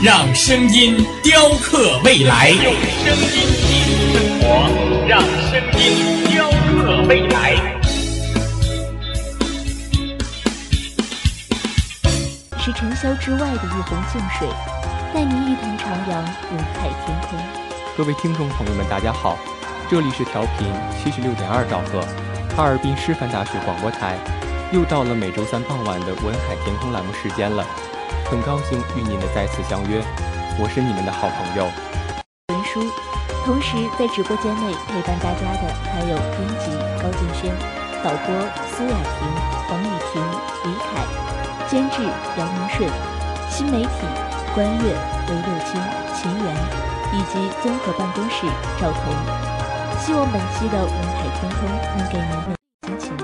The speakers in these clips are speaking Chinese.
让声音雕刻未来。用声音记录生活，让声音雕刻未来。是尘嚣之外的一泓静水，带您一同徜徉文海天空。各位听众朋友们，大家好。这里是调频七十六点二兆赫，哈尔滨师范大学广播台，又到了每周三傍晚的文海天空栏目时间了，很高兴与你们再次相约，我是你们的好朋友文书，同时在直播间内陪伴大家的还有编辑高静轩、导播苏雅婷、黄雨婷、李凯，监制姚明顺，新媒体关悦、韦六清、秦源，以及综合办公室赵彤。希望本期的《文海天空》能给您。的心情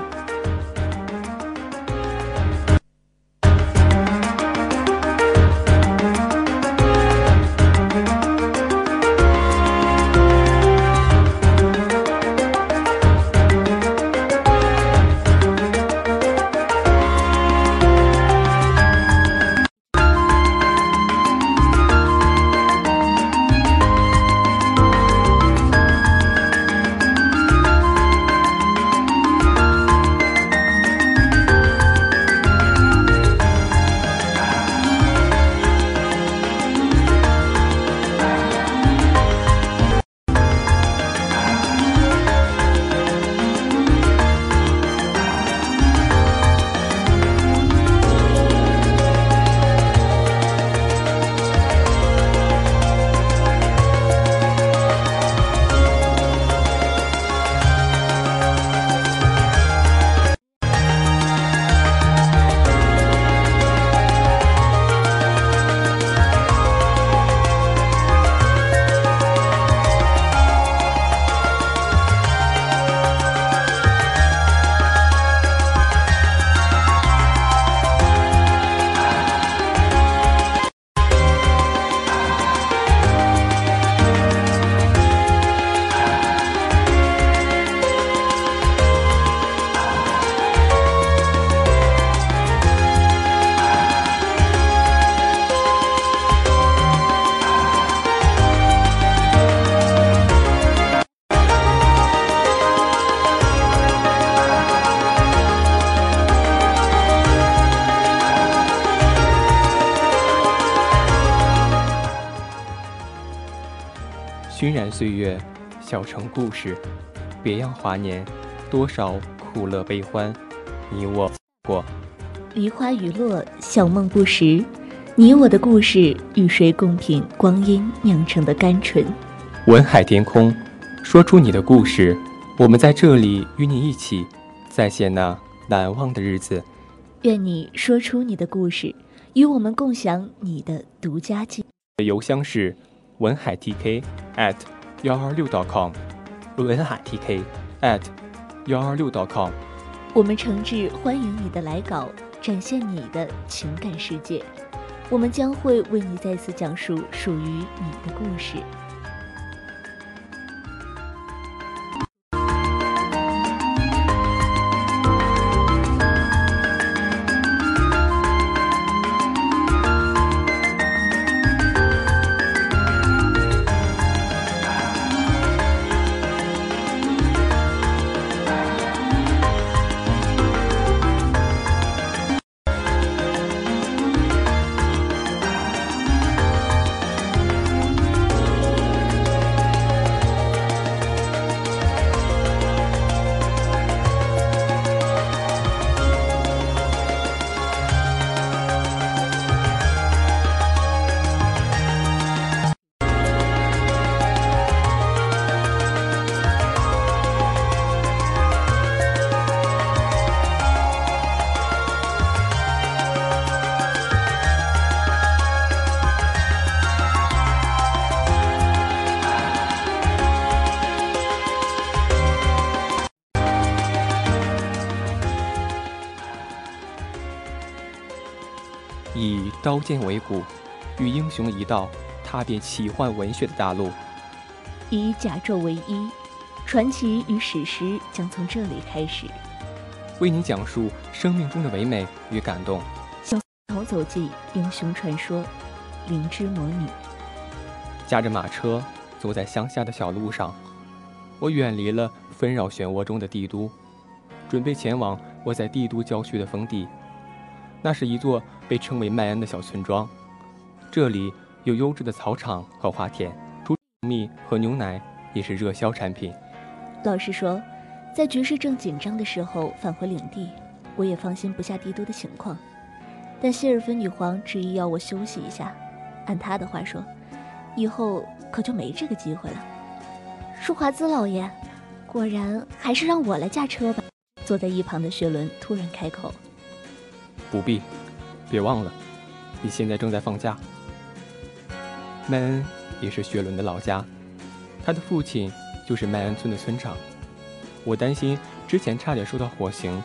岁月，小城故事，别样华年，多少苦乐悲欢，你我过。梨花雨落，小梦不识，你我的故事，与谁共品光阴酿成的甘醇？文海天空，说出你的故事，我们在这里与你一起再现那难忘的日子。愿你说出你的故事，与我们共享你的独家记邮箱是。文海 TK at 幺二六 .com，文海 TK at 幺二六 .com，我们诚挚欢迎你的来稿，展现你的情感世界，我们将会为你再次讲述属于你的故事。剑为骨，与英雄一道踏遍奇幻文学的大陆。以甲胄为衣，传奇与史诗将从这里开始。为你讲述生命中的唯美与感动。向头走进英雄传说，灵芝魔女。驾着马车走在乡下的小路上，我远离了纷扰漩涡中的帝都，准备前往我在帝都郊区的封地。那是一座被称为麦恩的小村庄，这里有优质的草场和花田，猪蜜和牛奶也是热销产品。老实说，在局势正紧张的时候返回领地，我也放心不下帝都的情况。但谢尔芬女皇执意要我休息一下，按她的话说。以后可就没这个机会了。舒华兹老爷，果然还是让我来驾车吧。坐在一旁的雪伦突然开口：“不必，别忘了，你现在正在放假。麦恩也是雪伦的老家，他的父亲就是麦恩村的村长。我担心之前差点受到火刑，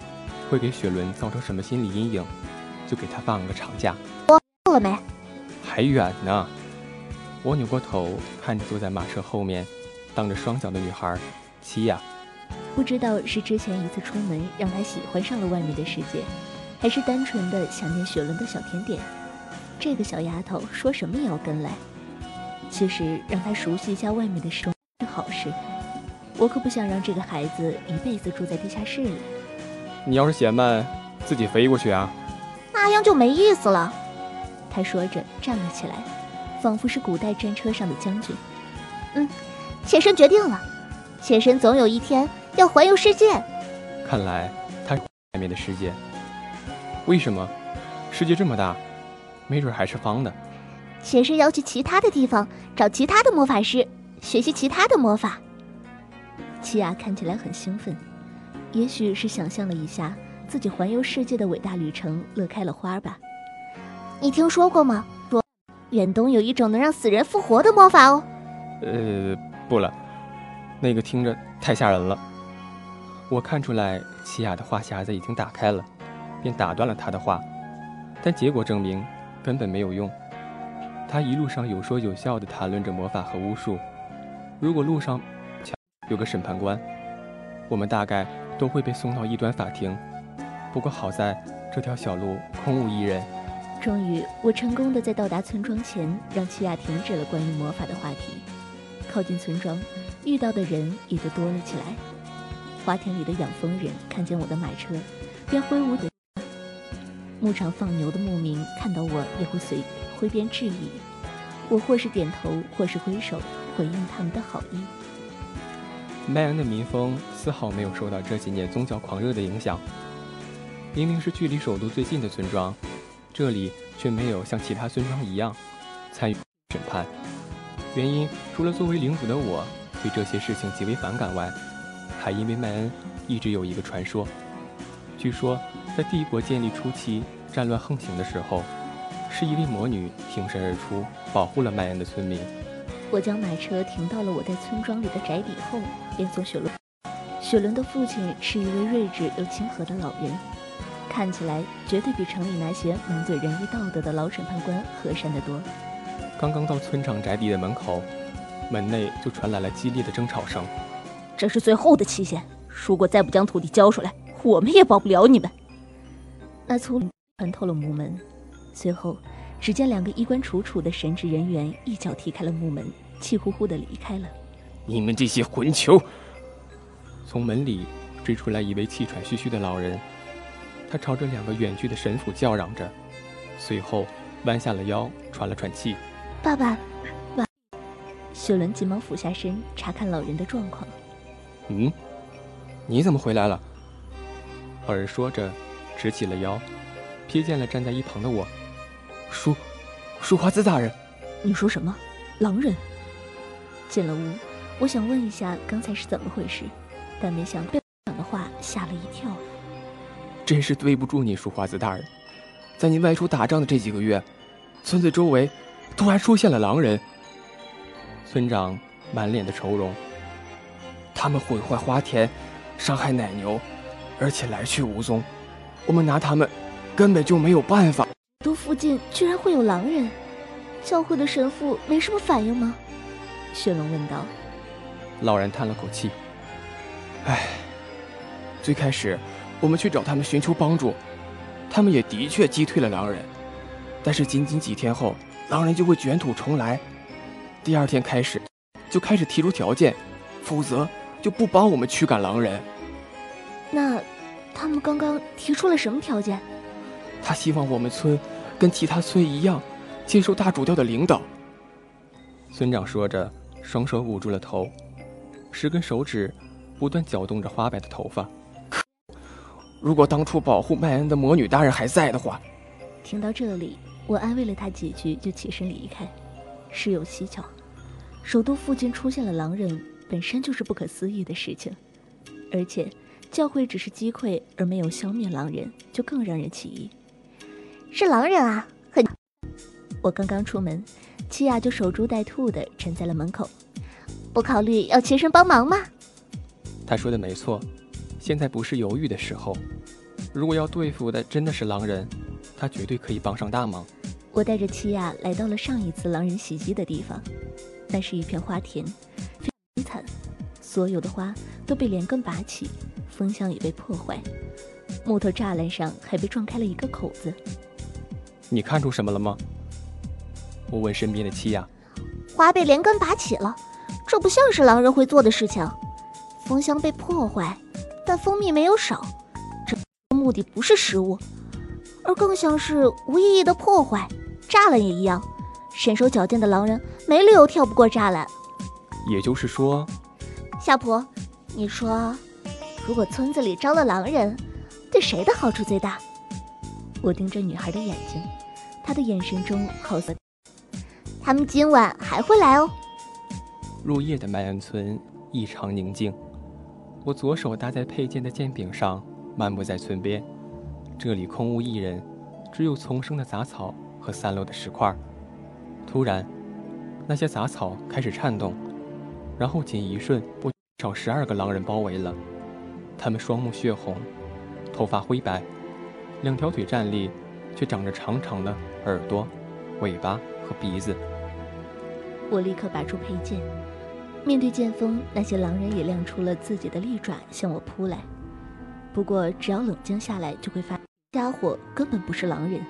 会给雪伦造成什么心理阴影，就给他放了个长假。到了没？还远呢。”我扭过头，看着坐在马车后面，荡着双脚的女孩，七雅。不知道是之前一次出门让她喜欢上了外面的世界，还是单纯的想念雪伦的小甜点。这个小丫头说什么也要跟来。其实让她熟悉一下外面的生是好事。我可不想让这个孩子一辈子住在地下室里。你要是嫌慢，自己飞过去啊。那样就没意思了。他说着站了起来。仿佛是古代战车上的将军。嗯，妾身决定了，妾身总有一天要环游世界。看来他外面的世界。为什么？世界这么大，没准还是方的。前身要去其他的地方，找其他的魔法师，学习其他的魔法。琪亚看起来很兴奋，也许是想象了一下自己环游世界的伟大旅程，乐开了花吧。你听说过吗？远东有一种能让死人复活的魔法哦。呃，不了，那个听着太吓人了。我看出来琪雅的话匣子已经打开了，便打断了他的话。但结果证明根本没有用。他一路上有说有笑地谈论着魔法和巫术。如果路上有个审判官，我们大概都会被送到异端法庭。不过好在这条小路空无一人。终于，我成功的在到达村庄前，让齐亚停止了关于魔法的话题。靠近村庄，遇到的人也就多了起来。花田里的养蜂人看见我的马车，便挥舞的。牧场放牛的牧民看到我，也会随挥鞭致意。我或是点头，或是挥手，回应他们的好意。麦恩的民风丝毫没有受到这几年宗教狂热的影响。明明是距离首都最近的村庄。这里却没有像其他村庄一样参与审判，原因除了作为领主的我对这些事情极为反感外，还因为麦恩一直有一个传说。据说在帝国建立初期战乱横行的时候，是一位魔女挺身而出保护了麦恩的村民。我将马车停到了我在村庄里的宅邸后，便送雪伦。雪伦的父亲是一位睿智又亲和的老人。看起来绝对比城里那些满嘴仁义道德的老审判官和善得多。刚刚到村长宅邸的门口，门内就传来了激烈的争吵声。这是最后的期限，如果再不将土地交出来，我们也保不了你们。那粗穿透了木门，随后只见两个衣冠楚楚的神职人员一脚踢开了木门，气呼呼的离开了。你们这些混球！从门里追出来一位气喘吁吁的老人。他朝着两个远去的神父叫嚷着，随后弯下了腰，喘了喘气。爸爸，爸。雪伦急忙俯下身查看老人的状况。嗯，你怎么回来了？老人说着，直起了腰，瞥见了站在一旁的我。舒，舒华兹大人，你说什么？狼人？进了屋，我想问一下刚才是怎么回事，但没想到被讲的话吓了一跳。真是对不住你，舒华子大人。在您外出打仗的这几个月，村子周围突然出现了狼人。村长满脸的愁容。他们毁坏花田，伤害奶牛，而且来去无踪。我们拿他们根本就没有办法。都附近居然会有狼人，教会的神父没什么反应吗？雪龙问道。老人叹了口气：“唉，最开始我们去找他们寻求帮助，他们也的确击退了狼人，但是仅仅几天后，狼人就会卷土重来。第二天开始，就开始提出条件，否则就不帮我们驱赶狼人。那，他们刚刚提出了什么条件？他希望我们村跟其他村一样，接受大主教的领导。”村长说着，双手捂住了头。十根手指不断搅动着花白的头发。如果当初保护麦恩的魔女大人还在的话，听到这里，我安慰了他几句，就起身离开。事有蹊跷，首都附近出现了狼人，本身就是不可思议的事情。而且，教会只是击溃而没有消灭狼人，就更让人起疑。是狼人啊！很，我刚刚出门，七亚就守株待兔地站在了门口。不考虑要齐身帮忙吗？他说的没错，现在不是犹豫的时候。如果要对付的真的是狼人，他绝对可以帮上大忙。我带着七亚来到了上一次狼人袭击的地方，那是一片花田，非常惨，所有的花都被连根拔起，风箱也被破坏，木头栅栏上还被撞开了一个口子。你看出什么了吗？我问身边的七亚。花被连根拔起了。这不像是狼人会做的事情。蜂箱被破坏，但蜂蜜没有少。这目的不是食物，而更像是无意义的破坏。栅栏也一样，身手矫健的狼人没理由跳不过栅栏。也就是说，夏普，你说，如果村子里招了狼人，对谁的好处最大？我盯着女孩的眼睛，他的眼神中好似……他们今晚还会来哦。入夜的麦恩村异常宁静。我左手搭在佩剑的剑柄上，漫步在村边。这里空无一人，只有丛生的杂草和散落的石块。突然，那些杂草开始颤动，然后仅一瞬，不少十二个狼人包围了。他们双目血红，头发灰白，两条腿站立，却长着长长的耳朵、尾巴和鼻子。我立刻拔出佩剑。面对剑锋，那些狼人也亮出了自己的利爪向我扑来。不过，只要冷静下来，就会发现家伙根本不是狼人，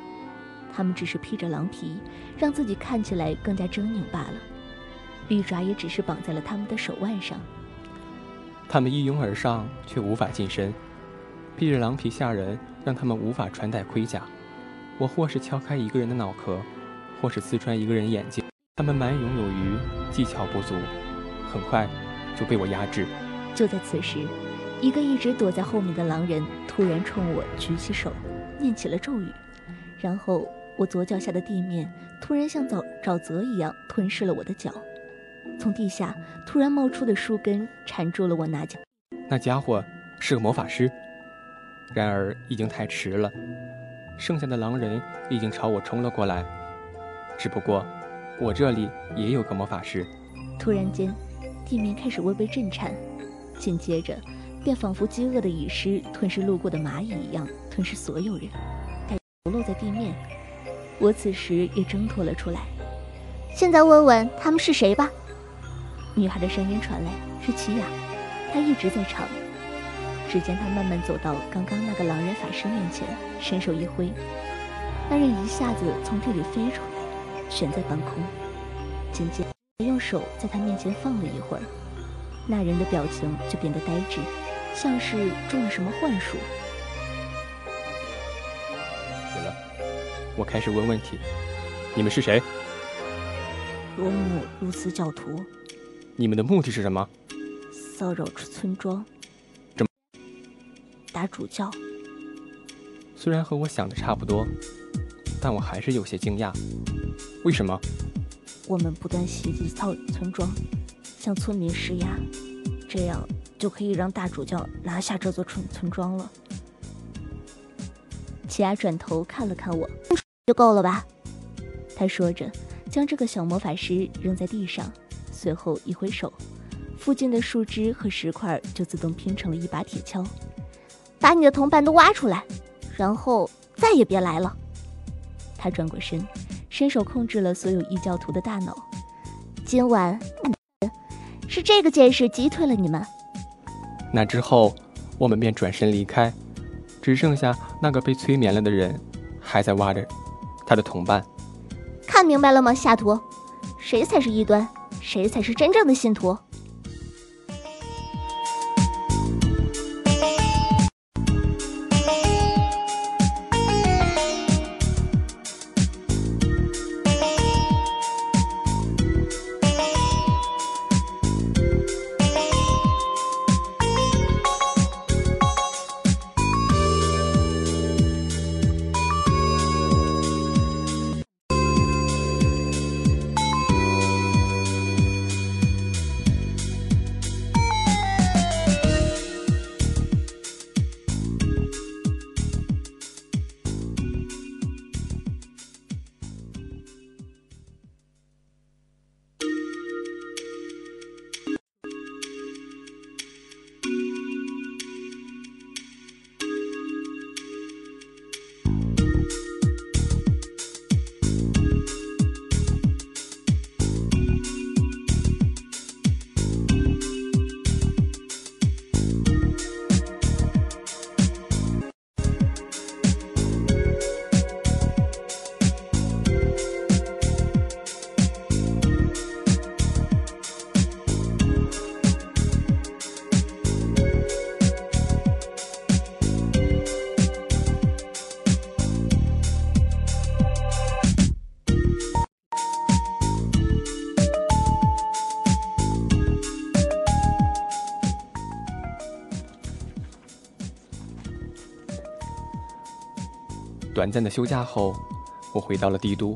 他们只是披着狼皮，让自己看起来更加狰狞罢了。利爪也只是绑在了他们的手腕上。他们一拥而上，却无法近身。披着狼皮吓人，让他们无法穿戴盔甲。我或是敲开一个人的脑壳，或是刺穿一个人眼睛。他们蛮勇有余，技巧不足。很快就被我压制。就在此时，一个一直躲在后面的狼人突然冲我举起手，念起了咒语，然后我左脚下的地面突然像沼沼泽一样吞噬了我的脚。从地下突然冒出的树根缠住了我那脚。那家伙是个魔法师，然而已经太迟了，剩下的狼人已经朝我冲了过来。只不过，我这里也有个魔法师。突然间。地面开始微微震颤，紧接着，便仿佛饥饿的蚁狮吞噬路过的蚂蚁一样吞噬所有人，不落在地面。我此时也挣脱了出来。现在问问他们是谁吧。女孩的声音传来，是齐雅，她一直在场。只见他慢慢走到刚刚那个狼人法师面前，伸手一挥，那人一下子从地里飞出来，悬在半空。紧接着。用手在他面前放了一会儿，那人的表情就变得呆滞，像是中了什么幻术。对了，我开始问问题：你们是谁？罗姆露斯教徒。你们的目的是什么？骚扰村庄。打主教。虽然和我想的差不多，但我还是有些惊讶。为什么？我们不断袭击草村庄，向村民施压，这样就可以让大主教拿下这座村村庄了。奇亚转头看了看我，就够了吧？他说着，将这个小魔法师扔在地上，随后一挥手，附近的树枝和石块就自动拼成了一把铁锹。把你的同伴都挖出来，然后再也别来了。他转过身，伸手控制了所有异教徒的大脑。今晚是这个剑士击退了你们。那之后，我们便转身离开，只剩下那个被催眠了的人，还在挖着他的同伴。看明白了吗，下图？谁才是异端？谁才是真正的信徒？短暂的休假后，我回到了帝都。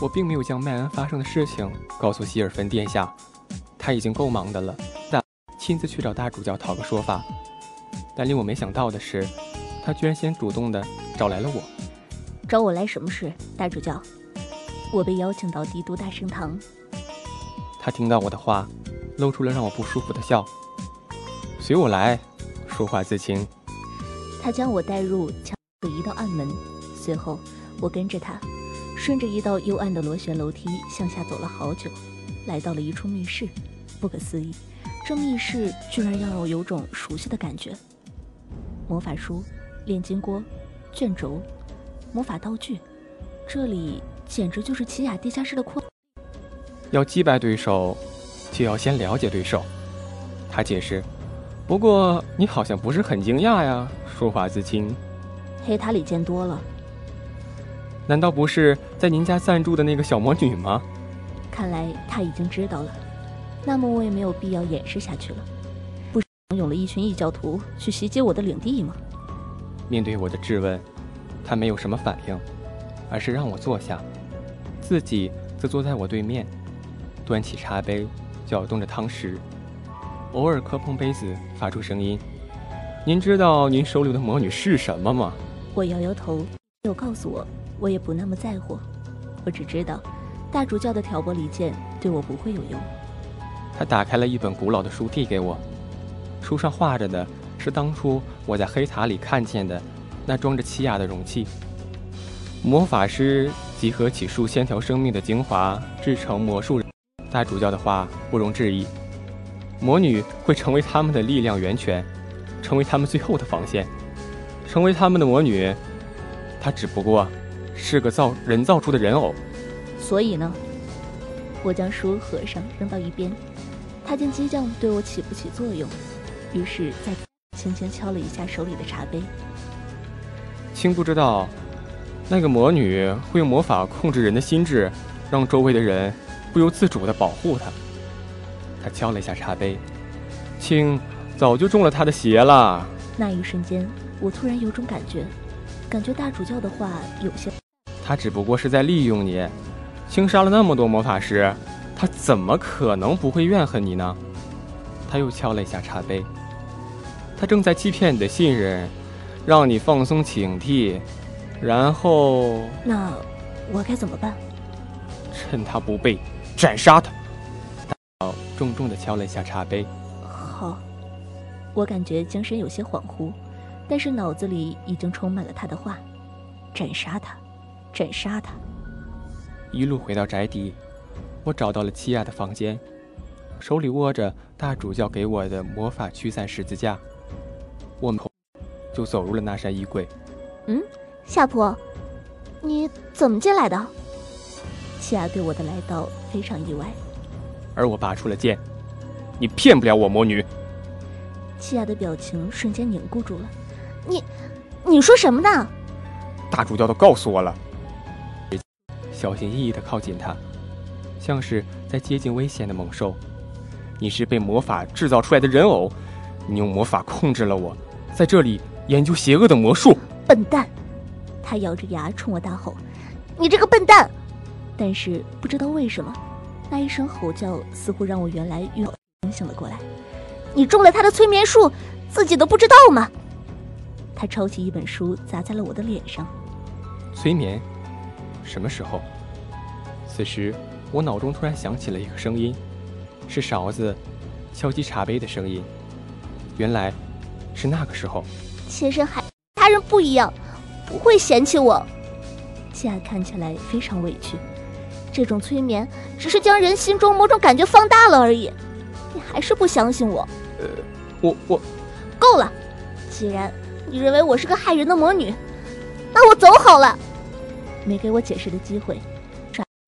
我并没有将麦恩发生的事情告诉希尔芬殿下，他已经够忙的了。但亲自去找大主教讨个说法。但令我没想到的是，他居然先主动的找来了我。找我来什么事，大主教？我被邀请到帝都大圣堂。他听到我的话，露出了让我不舒服的笑。随我来，说话自清。他将我带入墙。的一道暗门，随后我跟着他，顺着一道幽暗的螺旋楼梯向下走了好久，来到了一处密室。不可思议，这密室居然让我有种熟悉的感觉。魔法书、炼金锅、卷轴、魔法道具，这里简直就是奇雅地下室的扩。要击败对手，就要先了解对手。他解释。不过你好像不是很惊讶呀，说话自清。黑塔里见多了，难道不是在您家暂住的那个小魔女吗？看来他已经知道了，那么我也没有必要掩饰下去了。不是拥了一群异教徒去袭击我的领地吗？面对我的质问，他没有什么反应，而是让我坐下，自己则坐在我对面，端起茶杯，搅动着汤匙，偶尔磕碰杯子，发出声音。您知道您手里的魔女是什么吗？我摇摇头，没有告诉我，我也不那么在乎。我只知道，大主教的挑拨离间对我不会有用。他打开了一本古老的书，递给我。书上画着的是当初我在黑塔里看见的那装着奇亚的容器。魔法师集合起数千条生命的精华，制成魔术。大主教的话不容置疑，魔女会成为他们的力量源泉，成为他们最后的防线。成为他们的魔女，她只不过是个造人造出的人偶。所以呢，我将书合上扔到一边。他见激将对我起不起作用，于是再轻轻敲了一下手里的茶杯。青不知道，那个魔女会用魔法控制人的心智，让周围的人不由自主地保护她。他敲了一下茶杯，青早就中了他的邪了。那一瞬间。我突然有种感觉，感觉大主教的话有些……他只不过是在利用你，轻杀了那么多魔法师，他怎么可能不会怨恨你呢？他又敲了一下茶杯，他正在欺骗你的信任，让你放松警惕，然后……那我该怎么办？趁他不备，斩杀他！大重重的敲了一下茶杯。好，我感觉精神有些恍惚。但是脑子里已经充满了他的话，斩杀他，斩杀他。一路回到宅邸，我找到了七亚的房间，手里握着大主教给我的魔法驱散十字架，我们就走入了那扇衣柜。嗯，夏普，你怎么进来的？七亚对我的来到非常意外，而我拔出了剑。你骗不了我，魔女。七亚的表情瞬间凝固住了。你，你说什么呢？大主教都告诉我了。小心翼翼地靠近他，像是在接近危险的猛兽。你是被魔法制造出来的人偶，你用魔法控制了我，在这里研究邪恶的魔术。笨蛋！他咬着牙冲我大吼：“你这个笨蛋！”但是不知道为什么，那一声吼叫似乎让我原来晕清醒了过来。你中了他的催眠术，自己都不知道吗？他抄起一本书砸在了我的脸上。催眠？什么时候？此时，我脑中突然响起了一个声音，是勺子敲击茶杯的声音。原来，是那个时候。妾身还他人不一样，不会嫌弃我。夏看起来非常委屈。这种催眠只是将人心中某种感觉放大了而已。你还是不相信我？呃，我我够了。既然你认为我是个害人的魔女，那我走好了。没给我解释的机会。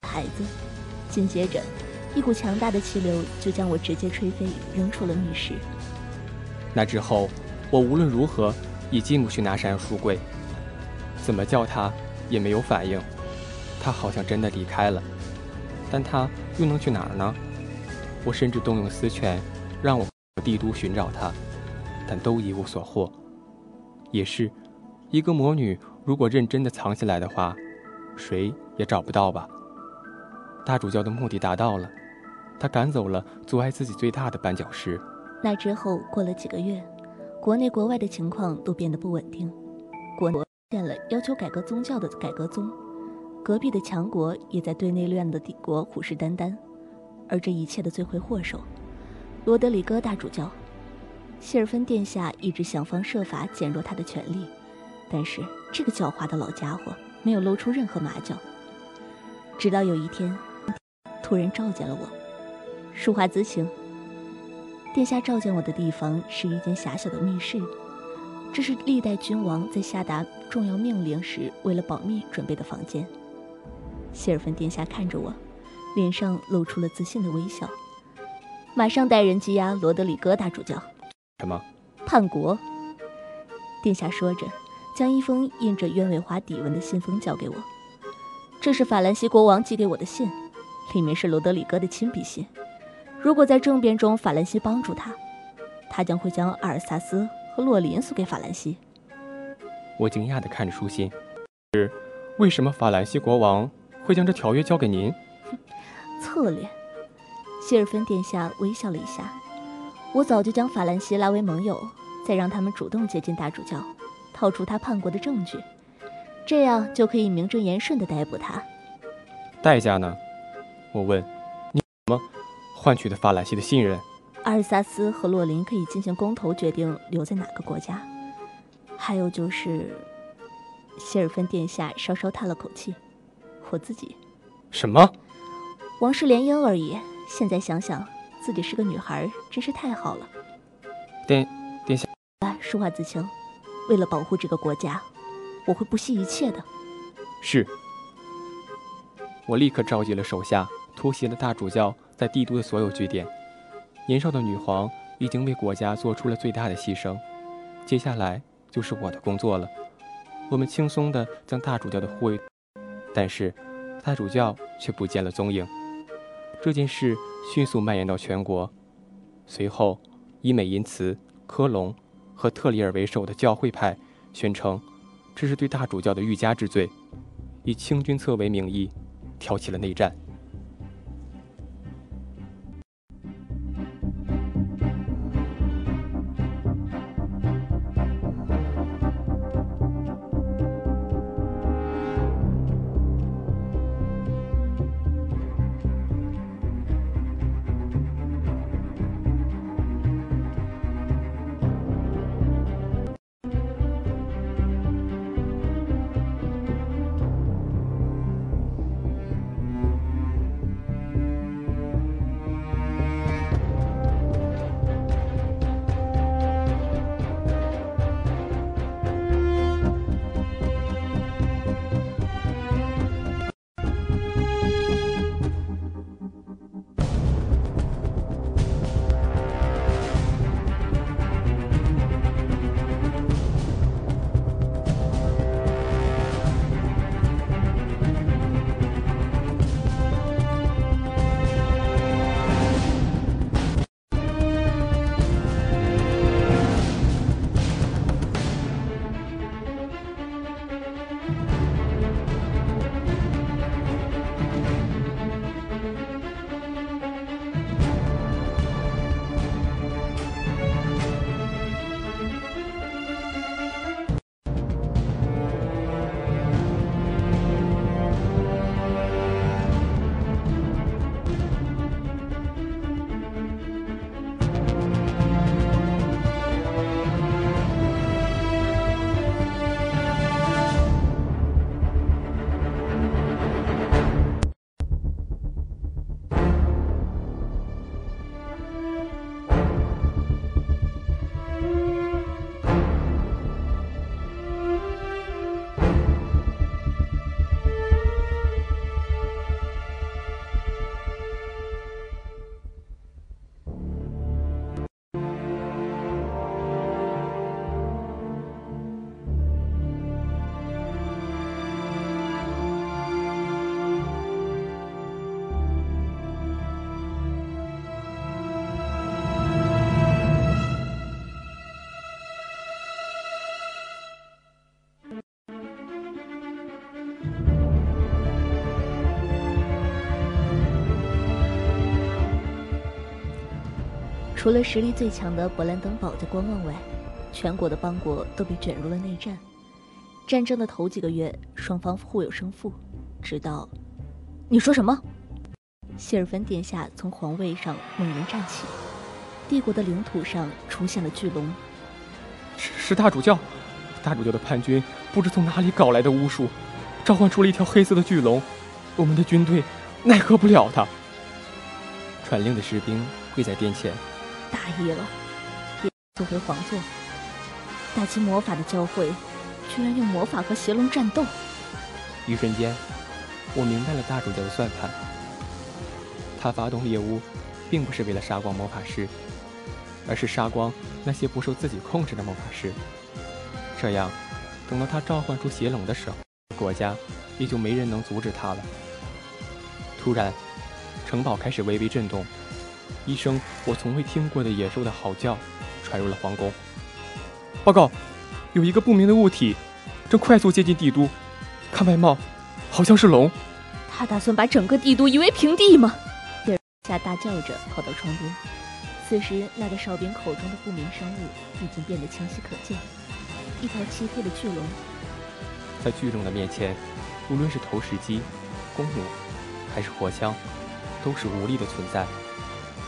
孩子，紧接着，一股强大的气流就将我直接吹飞，扔出了密室。那之后，我无论如何也进不去那扇书柜，怎么叫他也没有反应。他好像真的离开了，但他又能去哪儿呢？我甚至动用私权，让我帝都寻找他，但都一无所获。也是，一个魔女如果认真的藏起来的话，谁也找不到吧。大主教的目的达到了，他赶走了阻碍自己最大的绊脚石。那之后过了几个月，国内国外的情况都变得不稳定，国出现了要求改革宗教的改革宗，隔壁的强国也在对内乱的帝国虎视眈眈，而这一切的罪魁祸首，罗德里戈大主教，谢尔芬殿下一直想方设法减弱他的权力，但是这个狡猾的老家伙没有露出任何马脚，直到有一天。突然召见了我，淑华兹请。殿下召见我的地方是一间狭小的密室，这是历代君王在下达重要命令时为了保密准备的房间。谢尔芬殿下看着我，脸上露出了自信的微笑。马上带人羁押罗德里戈大主教。什么？叛国？殿下说着，将一封印着鸢尾花底纹的信封交给我。这是法兰西国王寄给我的信。里面是罗德里戈的亲笔信。如果在政变中法兰西帮助他，他将会将阿尔萨斯和洛林送给法兰西。我惊讶地看着书信，是为什么法兰西国王会将这条约交给您？策略。谢尔芬殿下微笑了一下。我早就将法兰西拉为盟友，再让他们主动接近大主教，套出他叛国的证据，这样就可以名正言顺地逮捕他。代价呢？我问：“你什么换取的法兰西的信任？”阿尔萨斯和洛林可以进行公投决定留在哪个国家。还有就是，希尔芬殿下稍稍叹了口气：“我自己。”什么？王室联姻而已。现在想想，自己是个女孩，真是太好了。殿殿下，淑话自清。为了保护这个国家，我会不惜一切的。是。我立刻召集了手下。突袭了大主教在帝都的所有据点。年少的女皇已经为国家做出了最大的牺牲，接下来就是我的工作了。我们轻松地将大主教的护卫，但是大主教却不见了踪影。这件事迅速蔓延到全国。随后，以美因茨、科隆和特里尔为首的教会派宣称，这是对大主教的欲加之罪，以清君侧为名义挑起了内战。除了实力最强的勃兰登堡在观望外，全国的邦国都被卷入了内战。战争的头几个月，双方互有胜负，直到……你说什么？谢尔芬殿下从皇位上猛然站起，帝国的领土上出现了巨龙。是是大主教，大主教的叛军不知从哪里搞来的巫术，召唤出了一条黑色的巨龙，我们的军队奈何不了他。传令的士兵跪在殿前，大意了，也坐回皇座。打击魔法的教会，居然用魔法和邪龙战斗。一瞬间，我明白了大主教的算盘。他发动猎巫，并不是为了杀光魔法师，而是杀光那些不受自己控制的魔法师。这样，等到他召唤出邪龙的时候，国家也就没人能阻止他了。突然，城堡开始微微震动，一声我从未听过的野兽的嚎叫传入了皇宫。报告，有一个不明的物体正快速接近帝都，看外貌，好像是龙。他打算把整个帝都夷为平地吗？下大叫着跑到窗边，此时那个哨兵口中的不明生物已经变得清晰可见，一条漆黑的巨龙。在巨龙的面前，无论是投石机、弓弩，还是火枪，都是无力的存在。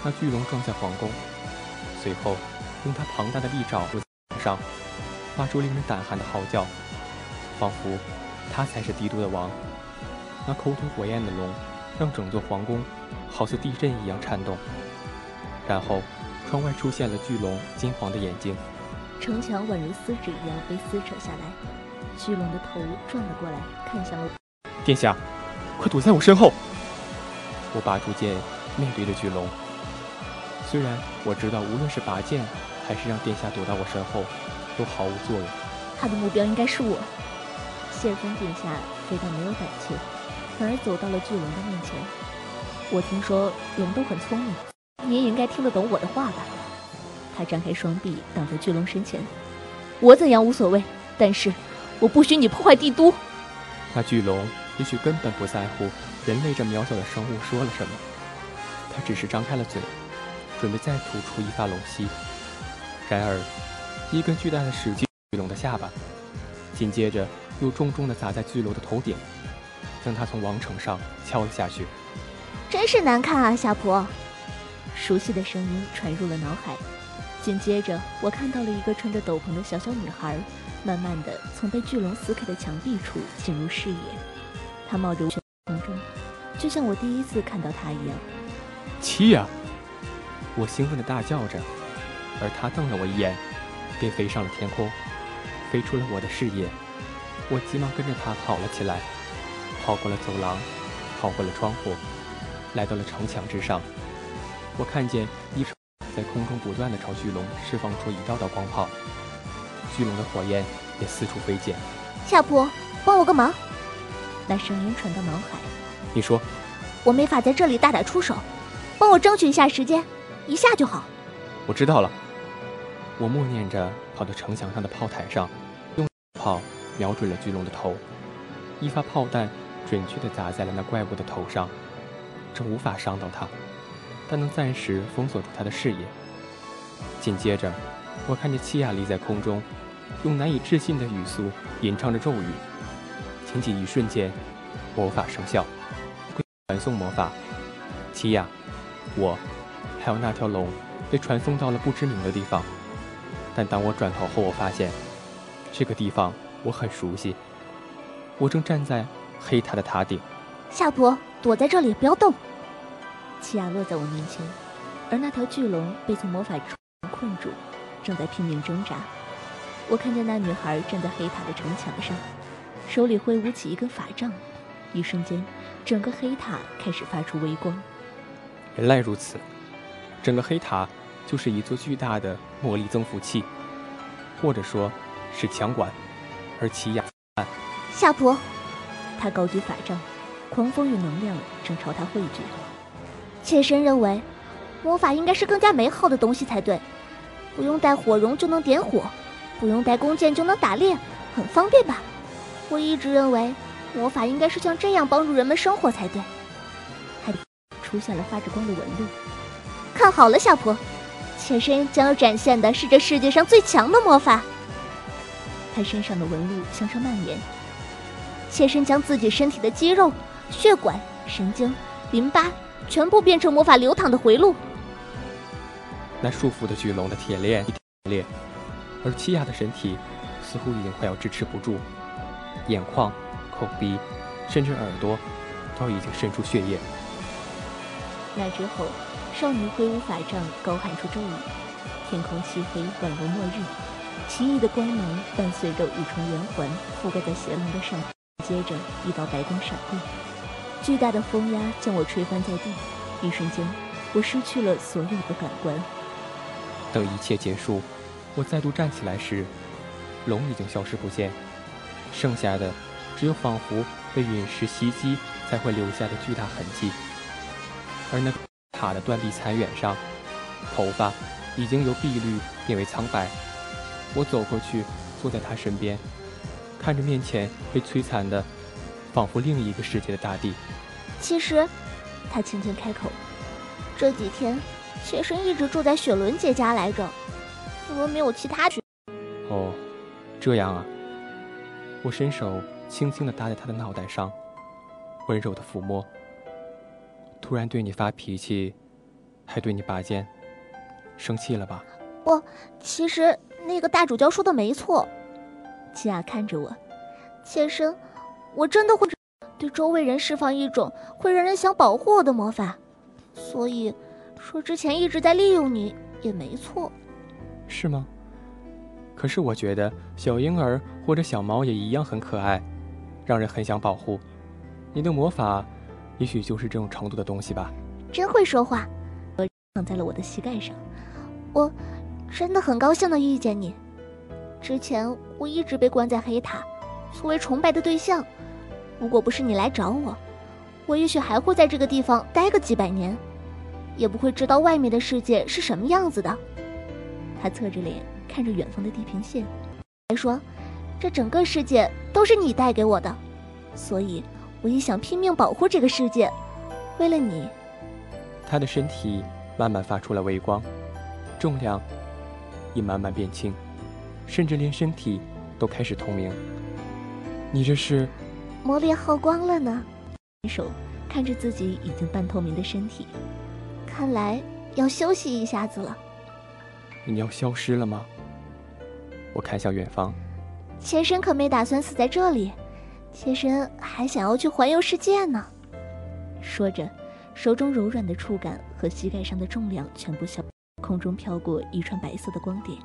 那巨龙撞向皇宫，随后用它庞大的利爪在墙上，发出令人胆寒的嚎叫，仿佛它才是帝都的王。那口吐火焰的龙。让整座皇宫好似地震一样颤动，然后窗外出现了巨龙金黄的眼睛，城墙宛如撕纸一样被撕扯下来，巨龙的头转了过来，看向了殿下，快躲在我身后！我拔出剑，面对着巨龙。虽然我知道，无论是拔剑，还是让殿下躲到我身后，都毫无作用。他的目标应该是我。谢峰殿下非但没有胆怯。反而走到了巨龙的面前。我听说龙都很聪明，你也应该听得懂我的话吧？他张开双臂挡在巨龙身前。我怎样无所谓，但是我不许你破坏帝都。那巨龙也许根本不在乎人类这渺小的生物说了什么，他只是张开了嘴，准备再吐出一发龙息。然而，一根巨大的石击巨龙的下巴，紧接着又重重地砸在巨龙的头顶。将他从王城上敲了下去，真是难看啊，夏普。熟悉的声音传入了脑海，紧接着我看到了一个穿着斗篷的小小女孩，慢慢的从被巨龙撕开的墙壁处进入视野。她冒着空中，就像我第一次看到她一样。七呀！我兴奋的大叫着，而他瞪了我一眼，便飞上了天空，飞出了我的视野。我急忙跟着他跑了起来。跑过了走廊，跑过了窗户，来到了城墙之上。我看见一城在空中不断的朝巨龙释放出一道道光炮，巨龙的火焰也四处飞溅。夏普，帮我个忙！那声音传到脑海。你说，我没法在这里大打出手，帮我争取一下时间，一下就好。我知道了。我默念着，跑到城墙上的炮台上，用炮瞄准了巨龙的头，一发炮弹。准确地砸在了那怪物的头上，这无法伤到他，但能暂时封锁住他的视野。紧接着，我看见七亚立在空中，用难以置信的语速吟唱着咒语。仅仅一瞬间，魔法生效，传送魔法。七亚，我，还有那条龙，被传送到了不知名的地方。但当我转头后，我发现，这个地方我很熟悉。我正站在。黑塔的塔顶，夏普，躲在这里，不要动。奇亚落在我面前，而那条巨龙被从魔法困住，正在拼命挣扎。我看见那女孩站在黑塔的城墙上，手里挥舞起一根法杖，一瞬间，整个黑塔开始发出微光。原来如此，整个黑塔就是一座巨大的魔力增幅器，或者说，是强管。而奇亚，夏普。他高举法杖，狂风与能量正朝他汇聚。妾身认为，魔法应该是更加美好的东西才对，不用带火绒就能点火，不用带弓箭就能打猎，很方便吧？我一直认为，魔法应该是像这样帮助人们生活才对。还出现了发着光的纹路。看好了，小婆，妾身将要展现的是这世界上最强的魔法。他身上的纹路向上蔓延，妾身将自己身体的肌肉、血管、神经、淋巴全部变成魔法流淌的回路。那束缚的巨龙的铁链而七亚的身体似乎已经快要支持不住，眼眶、口鼻，甚至耳朵，都已经渗出血液。那之后，少女挥舞法杖，高喊出咒语，天空漆黑，宛如末日。奇异的光芒伴随着五重圆环覆盖在邪龙的上，接着一道白光闪过，巨大的风压将我吹翻在地。一瞬间，我失去了所有的感官。等一切结束，我再度站起来时，龙已经消失不见，剩下的只有仿佛被陨石袭击才会留下的巨大痕迹。而那塔的断壁残垣上，头发已经由碧绿变为苍白。我走过去，坐在他身边，看着面前被摧残的，仿佛另一个世界的大地。其实，他轻轻开口：“这几天，妾身一直住在雪伦姐家来着，因为没有其他哦，这样啊。我伸手轻轻地搭在他的脑袋上，温柔的抚摸。突然对你发脾气，还对你拔剑，生气了吧？不，其实。那个大主教说的没错，齐雅看着我，妾身，我真的会对周围人释放一种会让人想保护我的魔法，所以说之前一直在利用你也没错，是吗？可是我觉得小婴儿或者小猫也一样很可爱，让人很想保护。你的魔法，也许就是这种程度的东西吧。真会说话，我躺在了我的膝盖上，我。真的很高兴能遇见你。之前我一直被关在黑塔，作为崇拜的对象。如果不是你来找我，我也许还会在这个地方待个几百年，也不会知道外面的世界是什么样子的。他侧着脸看着远方的地平线，还说：“这整个世界都是你带给我的，所以我也想拼命保护这个世界，为了你。”他的身体慢慢发出了微光，重量。也慢慢变轻，甚至连身体都开始透明。你这是魔力耗光了呢？手看着自己已经半透明的身体，看来要休息一下子了。你要消失了吗？我看向远方。前身可没打算死在这里，妾身还想要去环游世界呢。说着，手中柔软的触感和膝盖上的重量全部消。空中飘过一串白色的光点，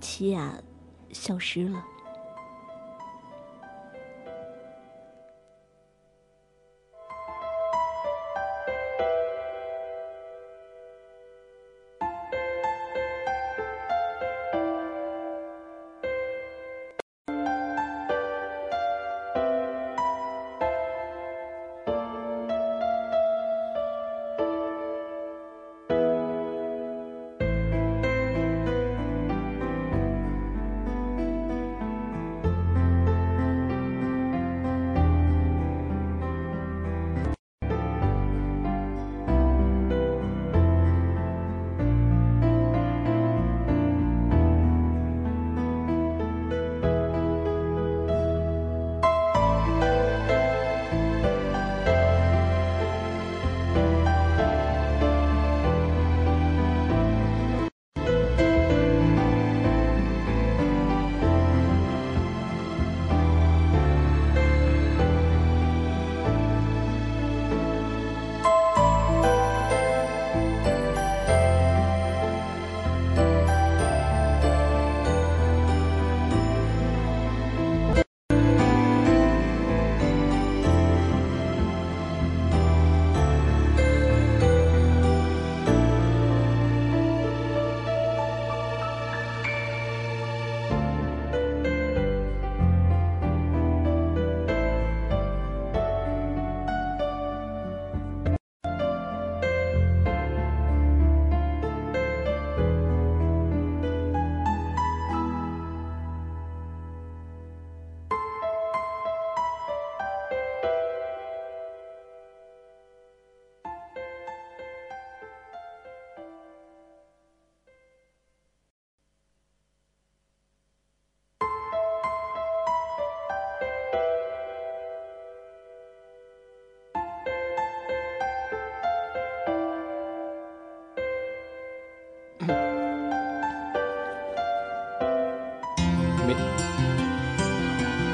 齐雅消失了。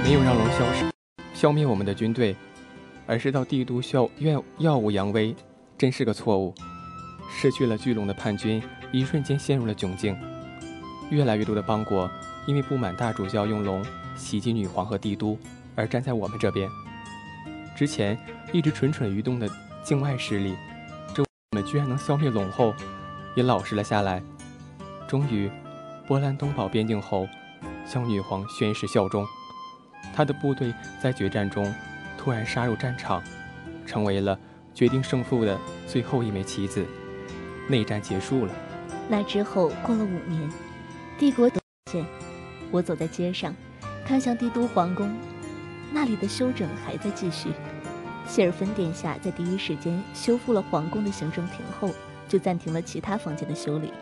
没有让龙消失、消灭我们的军队，而是到帝都耀耀耀武扬威，真是个错误。失去了巨龙的叛军，一瞬间陷入了窘境。越来越多的邦国因为不满大主教用龙袭击女皇和帝都，而站在我们这边。之前一直蠢蠢欲动的境外势力，这我们居然能消灭龙后，也老实了下来。终于，波兰东堡边境后向女皇宣誓效忠，他的部队在决战中突然杀入战场，成为了决定胜负的最后一枚棋子。内战结束了。那之后过了五年，帝国得建，我走在街上，看向帝都皇宫，那里的修整还在继续。谢尔芬殿下在第一时间修复了皇宫的行政亭后，就暂停了其他房间的修理，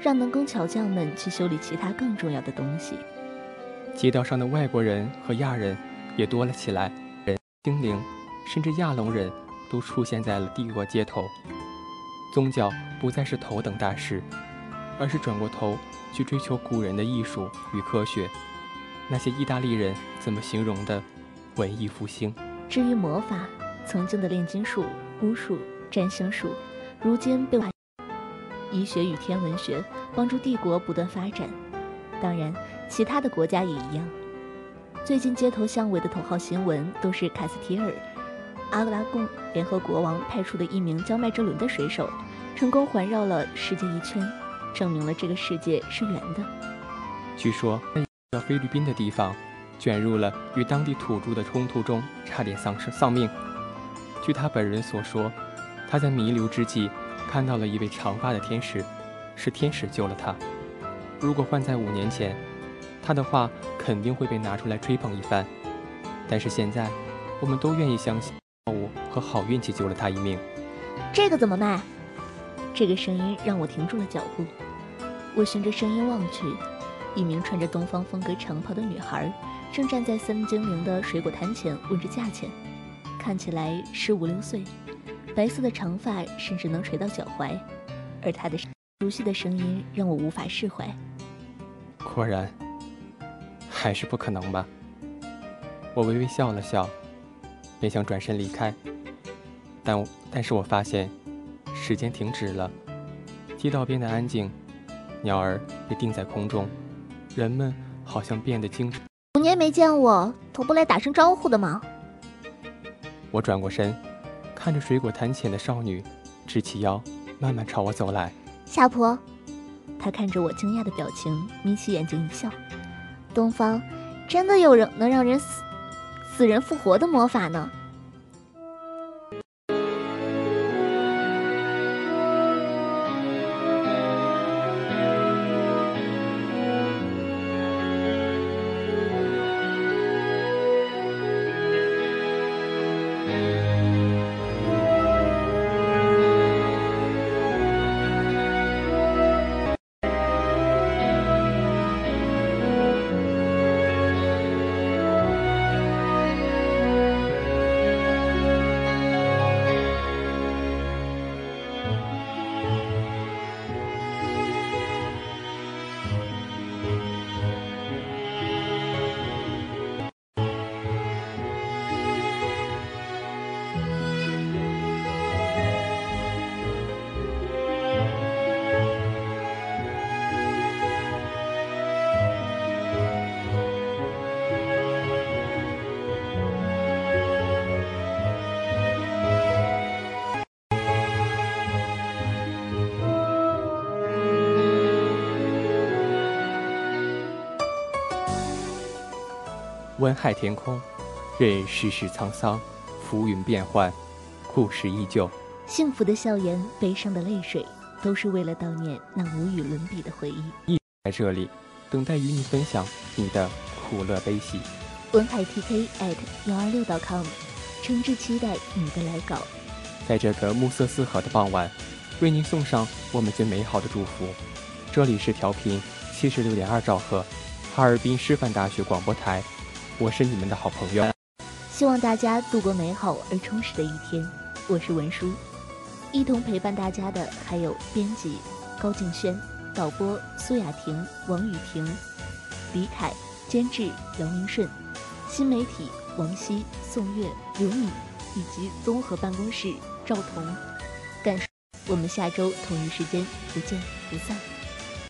让能工巧匠们去修理其他更重要的东西。街道上的外国人和亚人也多了起来，人、精灵，甚至亚龙人都出现在了帝国街头。宗教不再是头等大事，而是转过头去追求古人的艺术与科学。那些意大利人怎么形容的文艺复兴？至于魔法。曾经的炼金术、巫术、占星术，如今被医学与天文学帮助帝国不断发展。当然，其他的国家也一样。最近街头巷尾的头号新闻都是卡斯提尔、阿拉贡联合国王派出的一名叫麦哲伦的水手，成功环绕了世界一圈，证明了这个世界是圆的。据说，在菲律宾的地方，卷入了与当地土著的冲突中，差点丧生丧命。据他本人所说，他在弥留之际看到了一位长发的天使，是天使救了他。如果换在五年前，他的话肯定会被拿出来吹捧一番。但是现在，我们都愿意相信药物和好运气救了他一命。这个怎么卖？这个声音让我停住了脚步。我循着声音望去，一名穿着东方风格长袍的女孩正站在森精灵的水果摊前，问着价钱。看起来十五六岁，白色的长发甚至能垂到脚踝，而她的熟悉的声音让我无法释怀。果然，还是不可能吧？我微微笑了笑，便想转身离开，但但是我发现，时间停止了，街道变得安静，鸟儿被定在空中，人们好像变得精致。五年没见我，都不来打声招呼的吗？我转过身，看着水果摊前的少女，直起腰，慢慢朝我走来。夏婆，她看着我惊讶的表情，眯起眼睛一笑。东方，真的有人能让人死死人复活的魔法呢？温海天空，任世事沧桑，浮云变幻，故事依旧。幸福的笑颜，悲伤的泪水，都是为了悼念那无与伦比的回忆。一在这里，等待与你分享你的苦乐悲喜。文海 TK at 幺二六 .com，诚挚期待你的来稿。在这个暮色四合的傍晚，为您送上我们最美好的祝福。这里是调频七十六点二兆赫，哈尔滨师范大学广播台。我是你们的好朋友，希望大家度过美好而充实的一天。我是文书，一同陪伴大家的还有编辑高静轩、导播苏雅婷、王雨婷、李凯、监制姚明顺。新媒体王希、宋月、刘敏以及综合办公室赵彤。感，我们下周同一时间不见不散。